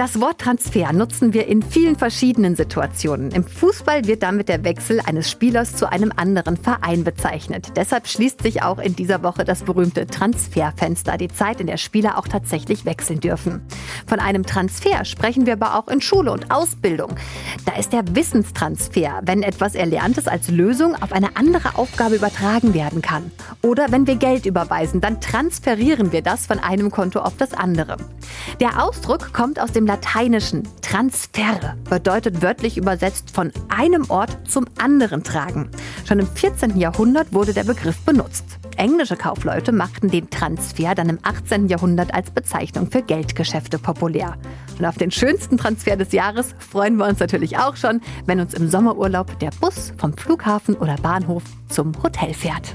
Das Wort Transfer nutzen wir in vielen verschiedenen Situationen. Im Fußball wird damit der Wechsel eines Spielers zu einem anderen Verein bezeichnet. Deshalb schließt sich auch in dieser Woche das berühmte Transferfenster, die Zeit, in der Spieler auch tatsächlich wechseln dürfen. Von einem Transfer sprechen wir aber auch in Schule und Ausbildung. Da ist der Wissenstransfer, wenn etwas Erlerntes als Lösung auf eine andere Aufgabe übertragen werden kann. Oder wenn wir Geld überweisen, dann transferieren wir das von einem Konto auf das andere. Der Ausdruck kommt aus dem Lateinischen. Transferre bedeutet wörtlich übersetzt von einem Ort zum anderen tragen. Schon im 14. Jahrhundert wurde der Begriff benutzt. Englische Kaufleute machten den Transfer dann im 18. Jahrhundert als Bezeichnung für Geldgeschäfte populär. Und auf den schönsten Transfer des Jahres freuen wir uns natürlich auch schon, wenn uns im Sommerurlaub der Bus vom Flughafen oder Bahnhof zum Hotel fährt.